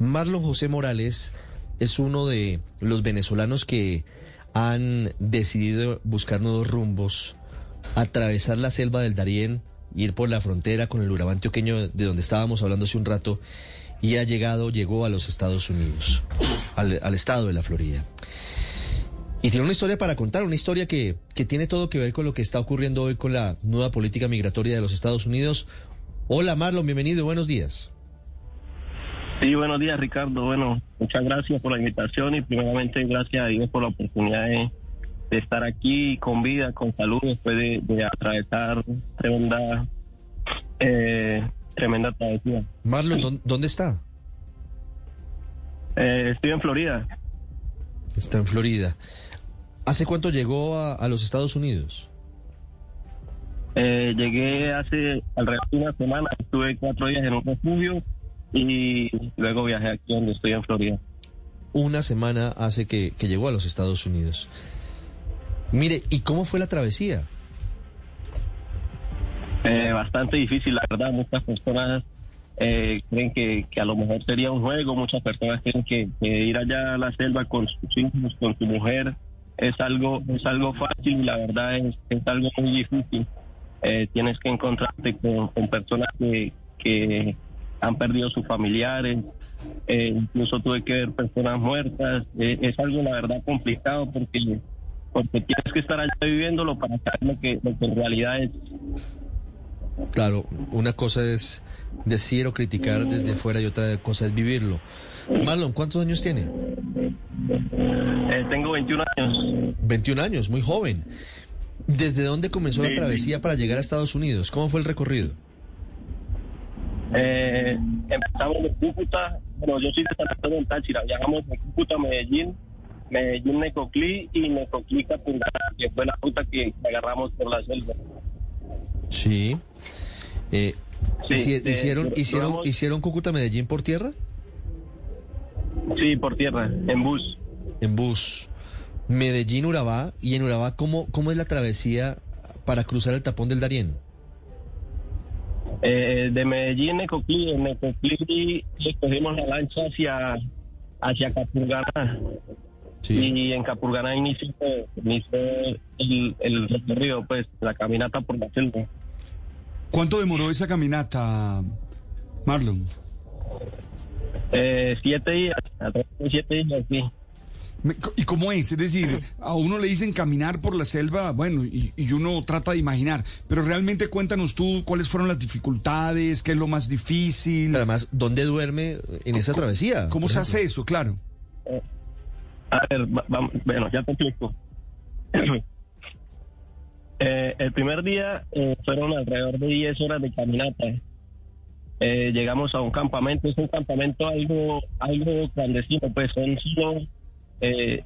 Marlon José Morales es uno de los venezolanos que han decidido buscar nuevos rumbos, atravesar la selva del Darién, ir por la frontera con el Urabá antioqueño de donde estábamos hablando hace un rato, y ha llegado, llegó a los Estados Unidos, al, al estado de la Florida. Y tiene una historia para contar, una historia que, que tiene todo que ver con lo que está ocurriendo hoy con la nueva política migratoria de los Estados Unidos. Hola Marlon, bienvenido, buenos días. Sí, buenos días Ricardo. Bueno, muchas gracias por la invitación y primeramente gracias a Dios por la oportunidad de, de estar aquí con vida, con salud, después de, de atravesar tremenda, eh, tremenda travesía. Marlon, ¿dó- ¿dónde está? Eh, estoy en Florida. Está en Florida. ¿Hace cuánto llegó a, a los Estados Unidos? Eh, llegué hace alrededor de una semana, estuve cuatro días en un refugio y luego viajé aquí donde estoy en Florida. Una semana hace que, que llegó a los Estados Unidos. Mire, ¿y cómo fue la travesía? Eh, bastante difícil, la verdad. Muchas personas eh, creen que, que a lo mejor sería un juego. Muchas personas creen que, que ir allá a la selva con sus hijos, con su mujer, es algo es algo fácil y la verdad es, es algo muy difícil. Eh, tienes que encontrarte con, con personas que, que han perdido sus familiares. Eh, incluso tuve que ver personas muertas. Eh, es algo, la verdad, complicado porque porque tienes que estar allá viviéndolo para saber lo que, lo que en realidad es. Claro, una cosa es decir o criticar desde fuera y otra cosa es vivirlo. Marlon, ¿cuántos años tiene? Eh, tengo 21 años. 21 años, muy joven. ¿Desde dónde comenzó la Sí, travesía para llegar a Estados Unidos? ¿Cómo fue el recorrido? Eh, empezamos de Cúcuta, bueno, yo soy de San Antonio del Táchira, viajamos de Cúcuta a Medellín, Medellín, Necoclí y Necoclí, Capungana, que fue la ruta que agarramos por la selva. Sí. Eh, Sí, hici- eh, hicieron, hicieron, ¿Hicieron Cúcuta Medellín por tierra? Sí, por tierra, en bus. En bus. Medellín, Urabá. ¿Y en Urabá cómo, cómo es la travesía para cruzar el tapón del Darién? Eh, de Medellín, Necoclí, en Necoclí escogimos la lancha hacia, hacia Capurganá. Y en Capurganá inició, inició el, el recorrido, pues, la caminata por la selva. ¿Cuánto demoró esa caminata, Marlon? Eh, siete días, siete días, sí. ¿Y cómo es? Es decir, a uno le dicen caminar por la selva, bueno, y, y uno trata de imaginar, pero realmente cuéntanos tú cuáles fueron las dificultades, qué es lo más difícil, Pero además, ¿dónde duerme en esa ¿Cómo- travesía? cómo se ejemplo? hace eso, claro. A ver, vamos, bueno, ya te explico. Eh, el primer día eh, fueron alrededor de 10 horas de caminata. Eh, llegamos a un campamento, es un campamento algo algo clandestino, pues son solo eh,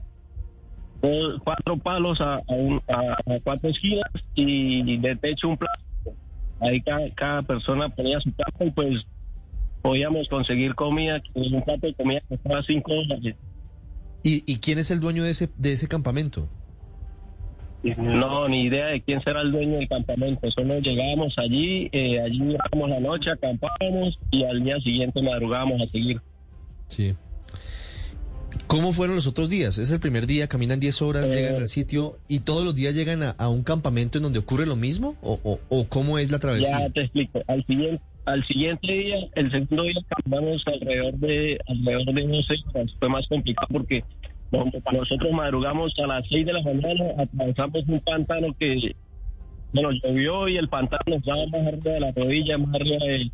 dos- cuatro palos a, a un- a- a cuatro esquinas y de techo un plástico. Ahí cada, cada persona ponía su plato y pues podíamos conseguir comida, un plato de comida costaba 5 dólares. ¿Y, y quién es el dueño de ese, de ese campamento? No, ni idea de quién será el dueño del campamento. Solo llegábamos allí, eh, allí durábamos la noche, acampábamos y al día siguiente madrugábamos a seguir. Sí. ¿Cómo fueron los otros días? Es el primer día, caminan 10 horas, Eh, llegan al sitio y todos los días llegan a, a un campamento en donde ocurre lo mismo? ¿O, o, o cómo es la travesía? Ya te explico. Al siguiente, al siguiente día, el segundo día caminamos alrededor de alrededor de 12 horas. Fue más complicado porque no- nosotros madrugamos a las 6 de la mañana, atravesamos un pantano que, bueno, llovió y el pantano nos daba más arriba de la rodilla, más arriba de...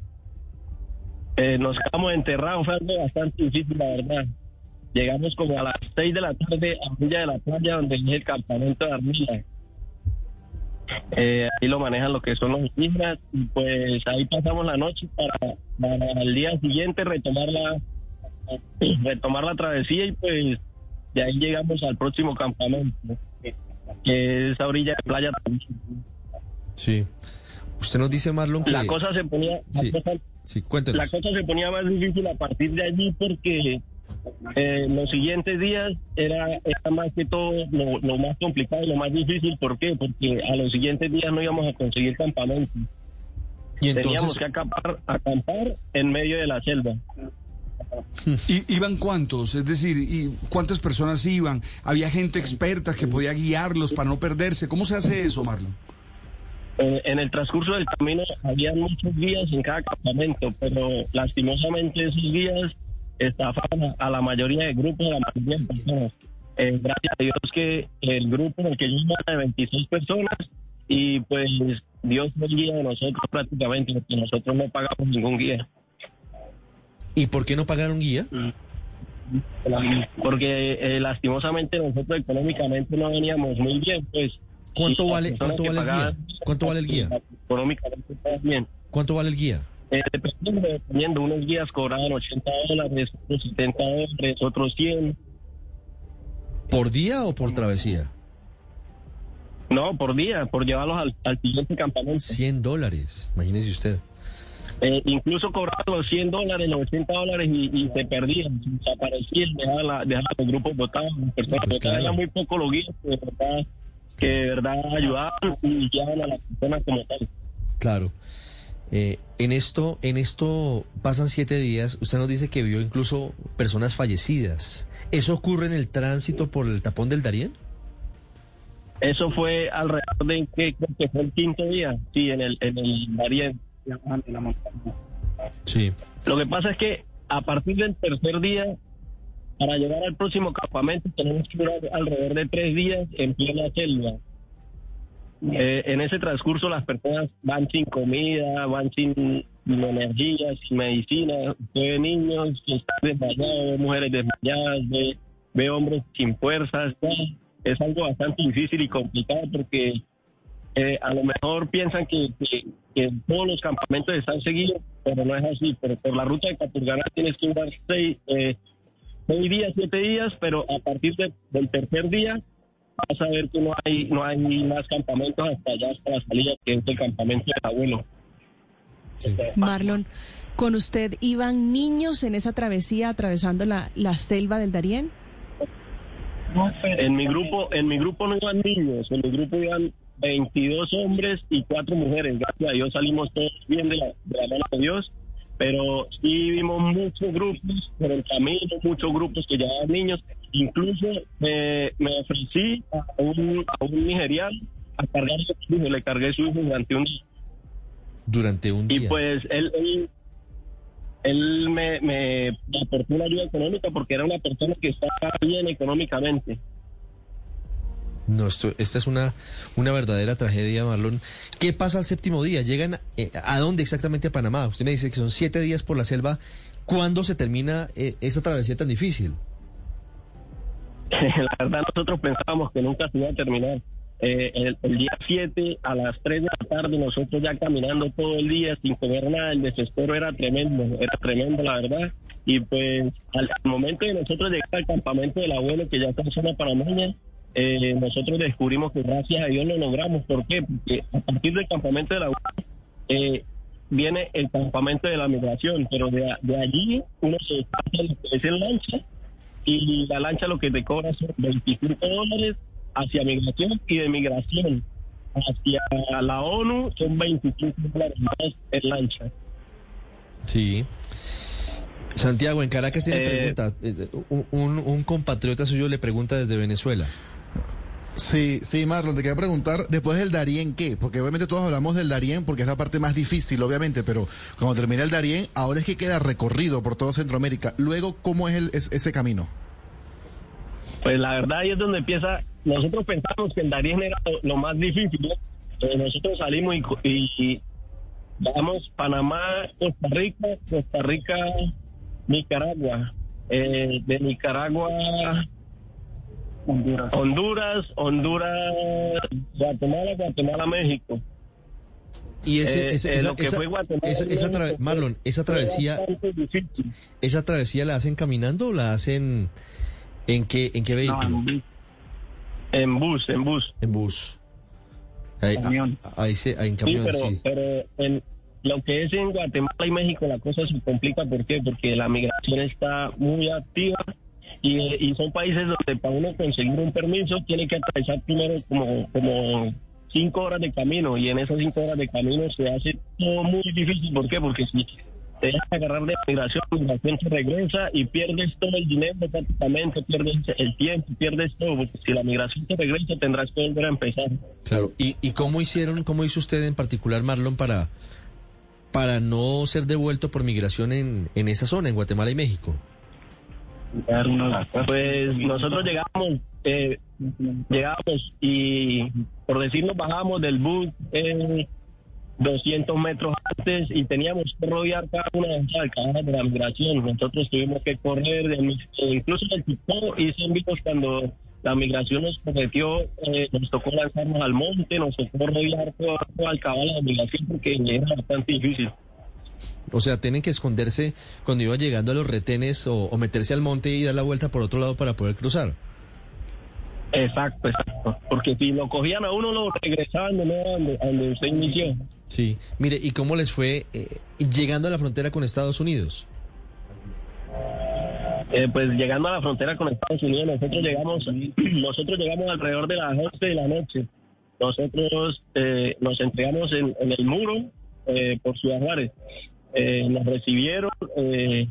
eh, nos quedamos enterrados, fue algo bastante difícil, la verdad. Llegamos como a las 6 de la tarde a orilla de la playa donde es el campamento de Armilla. Eh, ahí lo manejan lo que son los indígenas y pues ahí pasamos la noche para, para el día siguiente retomar la retomar la travesía y pues de ahí llegamos al próximo campamento que es a orilla de playa Sí. Usted nos dice, Marlon, que... la cosa se ponía la Sí. cosa- Sí, la cosa se ponía más difícil a partir de allí porque eh, los siguientes días era, era más que todo lo, lo más complicado y lo más difícil. ¿Por qué? Porque a los siguientes días no íbamos a conseguir campamento. Y Teníamos entonces, que acampar, acampar en medio de la selva. ¿Y iban cuántos? Es decir, ¿y ¿cuántas personas iban? ¿Había gente experta que podía guiarlos para no perderse? ¿Cómo se hace eso, Marlon? Eh, en el transcurso del camino había muchos guías en cada campamento, pero lastimosamente esos guías estafaban a la mayoría de grupos, a la mayoría de personas. Eh, gracias a Dios que el grupo en el que yo era de 26 personas y pues Dios fue el guía de nosotros prácticamente, porque nosotros no pagamos ningún guía. ¿Y por qué no pagaron guía? Porque eh, lastimosamente nosotros económicamente no veníamos muy bien, pues. ¿Cuánto vale, cuánto el guía? ¿Cuánto vale el guía? Económicamente bien. ¿Cuánto vale el guía? Eh, dependiendo, dependiendo, unos días cobraban 80 dólares, otros 70 dólares, otros 100. ¿Por día o por travesía? No, por día, por llevarlos al, al siguiente campamento. 100 dólares, imagínese usted. Eh, incluso cobraban los 100 dólares, los 80 dólares y, y se perdían, desaparecían, dejaban, la- dejaban los grupos votados, las personas Pues claro. Eran muy pocos los guías que de verdad, que de verdad ayudaban y guiaban a las personas como tal. Claro. Eh, en esto, en esto pasan siete días. Usted nos dice que vio incluso personas fallecidas. ¿Eso ocurre en el tránsito por el tapón del Darién? Eso fue alrededor de que que fue el quinto día, sí, en el en el Darién. en la montaña. Sí. Lo que pasa es que a partir del tercer día, para llegar al próximo campamento, tenemos que durar alrededor de tres días en plena selva. Eh, en ese transcurso las personas van sin comida, van sin, energía, sin medicina. Ve niños que están desmayados, ve mujeres desmayadas, ve, ve hombres sin fuerzas. Es algo bastante difícil y complicado porque eh, a lo mejor piensan que, todos los campamentos están seguidos, pero no es así. Pero por la ruta de Capurganá tienes que durar seis, eh, seis días, siete días, pero a partir de- del tercer día vas a ver que no hay no hay más campamentos hasta allá, hasta la salida, que es el campamento del abuelo. sí. Marlon, ¿con usted iban niños en esa travesía atravesando la, la selva del Darién? En mi grupo, en mi grupo no iban niños, en mi grupo iban 22 hombres y cuatro mujeres. Gracias a Dios salimos todos bien de la, de la mano de Dios, pero sí vimos muchos grupos por el camino, muchos grupos que llevaban niños. Incluso eh, me ofrecí a un, a un nigeriano a cargar su hijo, le cargué su hijo durante un día. Durante un Y día. pues él, él, él me, me aportó una ayuda económica porque era una persona que estaba bien económicamente. No, esto- esta es una, una verdadera tragedia, Marlon. ¿Qué pasa al séptimo día? ¿Llegan eh, a dónde exactamente a Panamá? Usted me dice que son siete días por la selva. ¿Cuándo se termina eh, esa travesía tan difícil? la verdad nosotros pensábamos que nunca se iba a terminar. Eh, el, día 7 a las 3 de la tarde nosotros ya caminando todo el día sin comer nada, el desespero era tremendo, era tremendo la verdad. Y pues al, momento de nosotros llegar al campamento del abuelo que ya está en zona parameña, eh, nosotros descubrimos que gracias a Dios lo logramos. ¿Por qué? Porque a partir del campamento del abuelo eh, viene el campamento de la migración, pero de, de allí uno se pasa lo que es en lancha y la lancha lo que te cobra son 25 dólares hacia migración y de migración hacia la ONU son 25 dólares más en lancha. Sí. Santiago, en Caracas tiene Eh, pregunta. eh, un, un- un compatriota suyo le pregunta desde Venezuela. Sí, sí, Marlon, te quería preguntar, después del Darién, ¿qué? Porque obviamente todos hablamos del Darién porque es la parte más difícil, obviamente, pero cuando termina el Darién, ahora es que queda recorrido por todo Centroamérica. Luego, ¿cómo es, el, es- ese camino? Pues la verdad ahí es donde empieza, nosotros pensamos que el Darién era lo, más difícil, ¿no? Nosotros salimos y, y vamos Panamá, Costa Rica, Costa Rica, Nicaragua, Eh, de Nicaragua, Honduras. Honduras, Honduras, Guatemala, Guatemala, México. Y ese, Eh, ese- eh, esa, lo que esa- fue Guatemala, esa- esa tra- Marlon, esa travesía, esa travesía la hacen caminando o la hacen en qué, en qué vehículo? En bus, en bus. en bus. Ahí, Camión. a- ahí se, ahí en Sí, camión, pero, sí. pero en lo que es en Guatemala y México la cosa se complica. ¿Por qué? Porque la migración está muy activa y, y son países donde para uno conseguir un permiso tiene que atravesar primero como, como cinco horas de camino y en esas cinco horas de camino se hace todo muy difícil. ¿Por qué? Porque si te dejas agarrar de migración, migración te regresa y pierdes todo el dinero prácticamente, pierdes el tiempo, pierdes todo, porque si la migración te regresa tendrás que volver a empezar. Claro. ¿Y, y cómo hicieron, cómo hizo usted en particular, Marlon, para, para no ser devuelto por migración en, en esa zona, en Guatemala y México? Pues nosotros llegamos, eh, llegamos y por decirnos bajamos del bus eh, 200 metros antes y teníamos que rodear cada una de las alcabalas de la migración. Nosotros tuvimos que correr, eh, incluso el tipo hice envíos cuando la migración nos prometió, eh, nos tocó lanzarnos al monte, nos tocó rodear toda, toda alcabala de la migración porque era bastante difícil. O sea, tienen que esconderse cuando iba llegando a los retenes o, o meterse al monte y dar la vuelta por otro lado para poder cruzar. Exacto, exacto. Porque si lo cogían a uno, lo regresaban de nuevo donde, donde usted inició. Sí. Mire, ¿y cómo les fue eh, llegando a la frontera con Estados Unidos? Eh, pues llegando a la frontera con Estados Unidos, nosotros llegamos, nosotros llegamos alrededor de las 11 de la noche. Nosotros eh, nos entregamos en, en el muro eh, por Ciudad Juárez. Eh, nos recibieron, eh,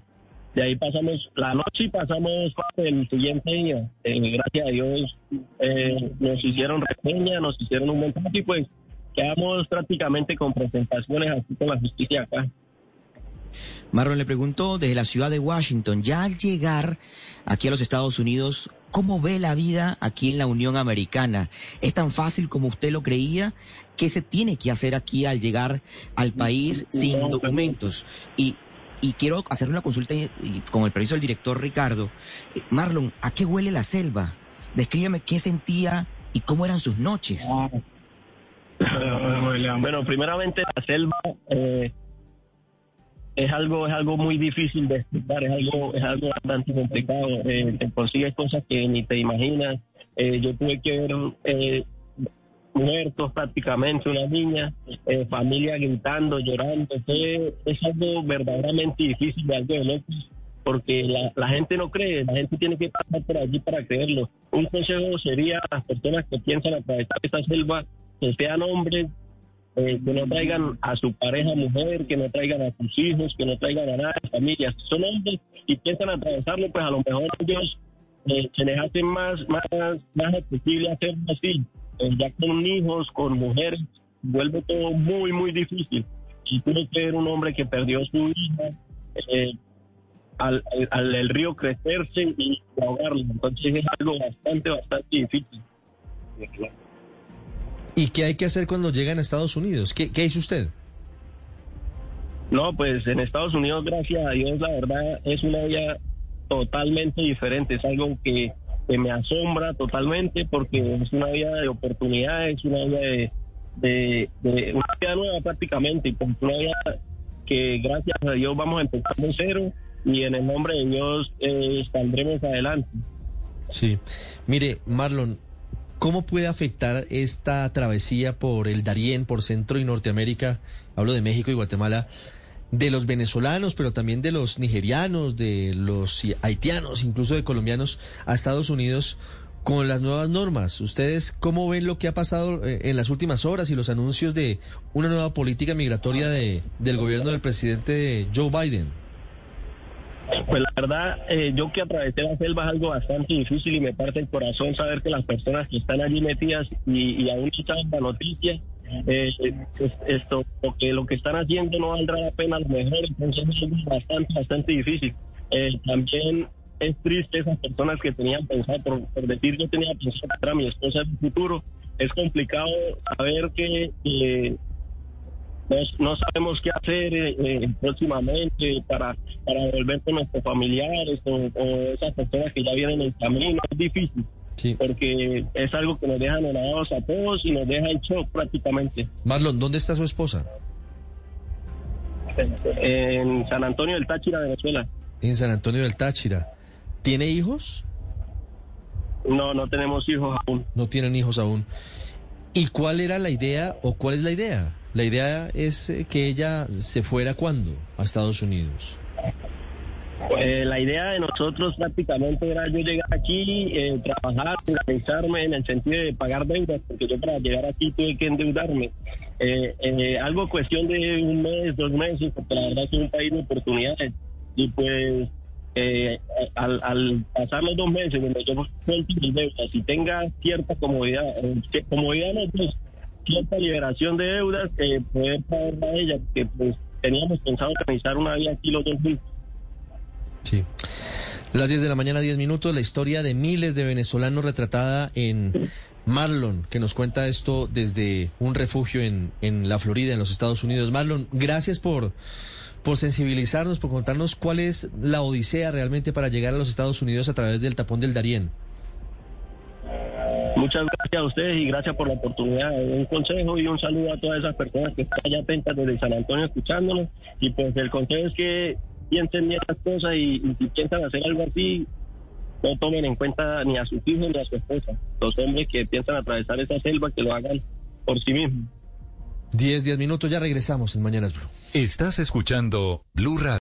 de ahí pasamos la noche y pasamos del siguiente día. Eh, gracias a Dios eh, nos hicieron reseña, nos hicieron un montón y pues quedamos prácticamente con presentaciones así con la justicia acá. Marlon le preguntó desde la ciudad de Washington, ya al llegar aquí a los Estados Unidos, ¿cómo ve la vida aquí en la Unión Americana? ¿Es tan fácil como usted lo creía? ¿Qué se tiene que hacer aquí al llegar al país sin documentos? Y, y quiero hacer una consulta y- y con el permiso del director Ricardo. Eh, Marlon, ¿a qué huele la selva? Descríbeme qué sentía y cómo eran sus noches. Bueno, primeramente la selva eh, es algo es algo muy difícil de explicar, es algo es algo bastante complicado. Eh, te consigues cosas que ni te imaginas. Eh, yo tuve que ver eh, muertos prácticamente, una niña, eh, familia gritando, llorando. Es algo verdaderamente difícil, de algo de locos, porque la, la gente no cree, la gente tiene que pasar por allí para creerlo. Un consejo sería a las personas que piensan atravesar esta selva, que sean hombres, eh, que no traigan a su pareja mujer, que no traigan a sus hijos, que no traigan a nada de familias. Son hombres y piensan atravesarlo, pues a lo mejor ellos eh, se les hace más, más, más accesible hacerlo así. Eh, ya con hijos, con mujeres, vuelve todo muy, muy difícil. Y tuve que ver un hombre que perdió su hija eh, al, al, al río crecerse y ahogarlo. Entonces es algo bastante, bastante difícil. ¿Y qué hay que hacer cuando llegan a Estados Unidos? ¿Qué, qué hizo usted? No, pues en Estados Unidos, gracias a Dios, la verdad es una vida totalmente diferente. Es algo que, que me asombra totalmente porque es una vida de oportunidades, una vida de, de, de una vida nueva prácticamente, y pues una vida que gracias a Dios vamos a empezar de cero y en el nombre de Dios eh, saldremos adelante. Sí. Mire, Marlon, ¿cómo puede afectar esta travesía por el Darién, por Centro y Norteamérica, hablo de México y Guatemala, de los venezolanos, pero también de los nigerianos, de los haitianos, incluso de colombianos, a Estados Unidos con las nuevas normas? ¿Ustedes cómo ven lo que ha pasado eh, en las últimas horas y los anuncios de una nueva política migratoria de, del gobierno del presidente Joe Biden? Pues la verdad, eh, yo que atravesé la selva es algo bastante difícil y me parte el corazón saber que las personas que están allí metidas y, y aún escuchan la noticia, eh, es- esto, lo que, lo que están haciendo no valdrá la pena a lo mejor, entonces es algo bastante, bastante difícil. Eh, también es triste esas personas que tenían pensado, por, por decir yo tenía pensado para mi esposa en el futuro, es complicado saber que... que no, no sabemos qué hacer eh, eh, próximamente para, para volver con nuestros familiares o, o esas personas que ya vienen en camino. Es difícil Sí. porque es algo que nos deja anonadados a todos y nos deja en shock prácticamente. Marlon, ¿dónde está su esposa? En San Antonio del Táchira, Venezuela. En San Antonio del Táchira. ¿Tiene hijos? No, no tenemos hijos aún. No tienen hijos aún. ¿Y cuál era la idea o cuál es la idea? La idea es eh, que ella se fuera cuándo a Estados Unidos. Eh, la idea de nosotros prácticamente era yo llegar aquí, eh, trabajar, organizarme en el sentido de pagar deudas, porque yo para llegar aquí tuve que endeudarme. Algo cuestión de un mes, dos meses, porque la verdad es un país de oportunidades. Y pues al, pasar los dos meses donde yo suelto mis deudas y tenga cierta comodidad, comodidad no, pues, cierta liberación de deudas, eh, poder pagar a ella, que pues teníamos pensado organizar una vida aquí los dos juntos. Sí. Las 10 de la mañana, 10 minutos, la historia de miles de venezolanos retratada en Marlon, que nos cuenta esto desde un refugio en, en la Florida, en los Estados Unidos. Marlon, gracias por, por sensibilizarnos, por contarnos cuál es la odisea realmente para llegar a los Estados Unidos a través del tapón del Darién. Muchas gracias a ustedes y gracias por la oportunidad. Un consejo y un saludo a todas esas personas que están allá atentas desde San Antonio escuchándonos. Y pues el consejo es que piensen bien las cosas y, y si piensan hacer algo así, no tomen en cuenta ni a sus hijos ni a su esposa. Los hombres que piensan atravesar esa selva, que lo hagan por sí mismos. 10, 10 minutos, ya regresamos en Mañanas Blue. Estás escuchando Blue Radio.